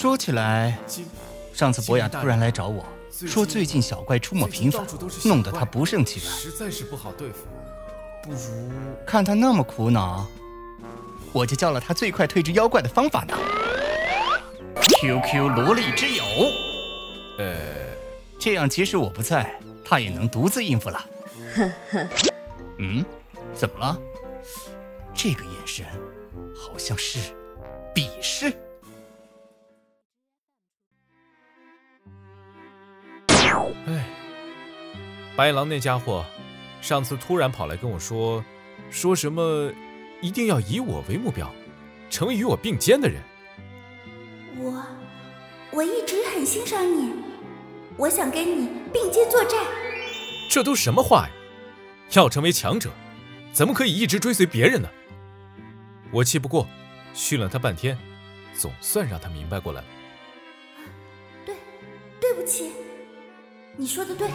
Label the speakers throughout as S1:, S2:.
S1: 说起来，上次博雅突然来找我说，最近小怪出没频繁，弄得他不胜其烦，
S2: 实在是不好对付。不如
S1: 看他那么苦恼，我就教了他最快退治妖怪的方法呢。QQ 萝莉之友，呃，这样即使我不在，他也能独自应付了。呵呵，嗯，怎么了？这个眼神好像是鄙视。
S2: 哎，白狼那家伙，上次突然跑来跟我说，说什么一定要以我为目标，成为与我并肩的人。
S3: 我，我一直很欣赏你，我想跟你并肩作战。
S2: 这都什么话呀？要成为强者，怎么可以一直追随别人呢？我气不过，训了他半天，总算让他明白过来了。
S3: 对，对不起，你说的对，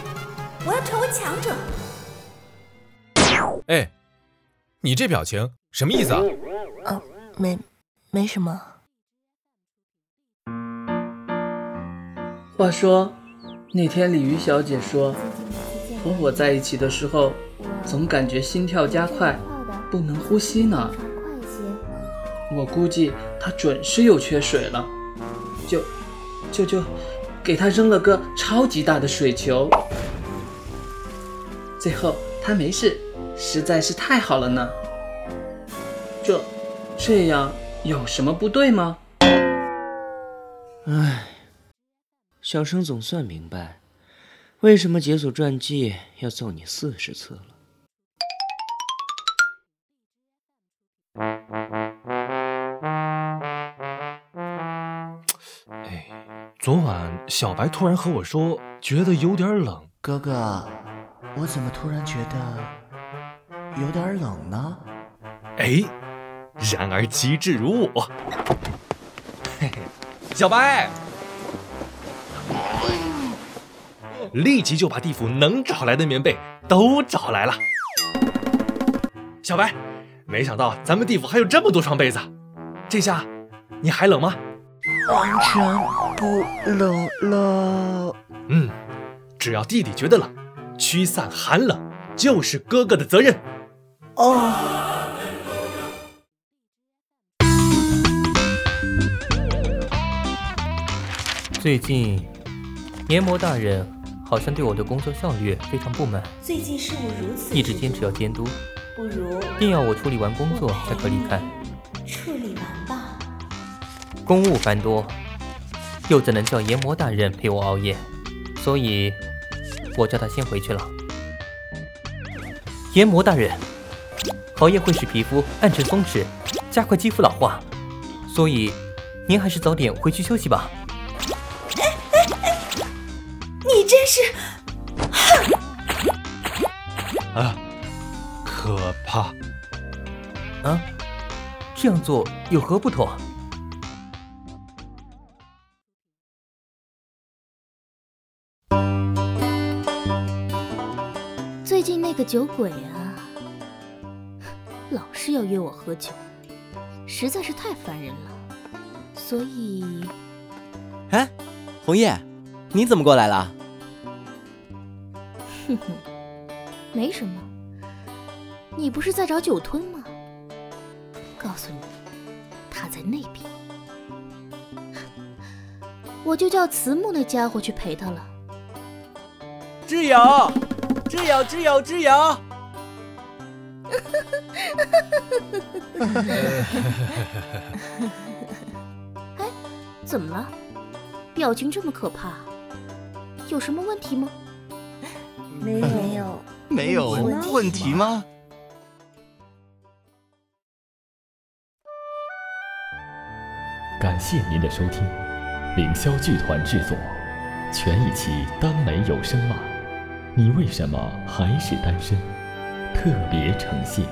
S3: 我要成为强者。
S2: 哎，你这表情什么意思啊？
S4: 啊，没，没什么。
S5: 话说，那天鲤鱼小姐说，和我在一起的时候，总感觉心跳加快，不能呼吸呢。我估计她准是又缺水了，就就就给他扔了个超级大的水球，最后他没事，实在是太好了呢。这这样有什么不对吗？
S6: 唉。小生总算明白，为什么解锁传记要揍你四十次了。
S7: 哎，昨晚小白突然和我说，觉得有点冷。
S8: 哥哥，我怎么突然觉得有点冷呢？
S7: 哎，然而机智如我。嘿嘿，小白。立即就把地府能找来的棉被都找来了。小白，没想到咱们地府还有这么多床被子，这下你还冷吗？
S8: 完全不冷了。
S7: 嗯，只要弟弟觉得冷，驱散寒冷就是哥哥的责任。哦。
S9: 最近，研磨大人。好像对我的工作效率非常不满。
S3: 最近事务如此，
S9: 一直坚持要监督，
S3: 不如
S9: 定要我处理完工作才可离开。
S3: 处理完吧。
S9: 公务繁多，又怎能叫炎魔大人陪我熬夜？所以，我叫他先回去了。炎魔大人，熬夜会使皮肤暗沉松弛，加快肌肤老化，所以您还是早点回去休息吧。
S3: 你真是，
S7: 啊，可怕！
S9: 啊，这样做有何不妥？
S10: 最近那个酒鬼啊，老是要约我喝酒，实在是太烦人了。所以，
S11: 哎，红叶，你怎么过来了？
S10: 哼哼，没什么。你不是在找酒吞吗？告诉你，他在那边。我就叫慈木那家伙去陪他了。
S11: 挚友，挚友，知友，知友。
S10: 哎，怎么了？表情这么可怕，有什么问题吗？
S3: 没有，
S1: 没有问题吗？
S12: 感谢您的收听，凌霄剧团制作，全一期耽美有声漫，你为什么还是单身？特别呈现。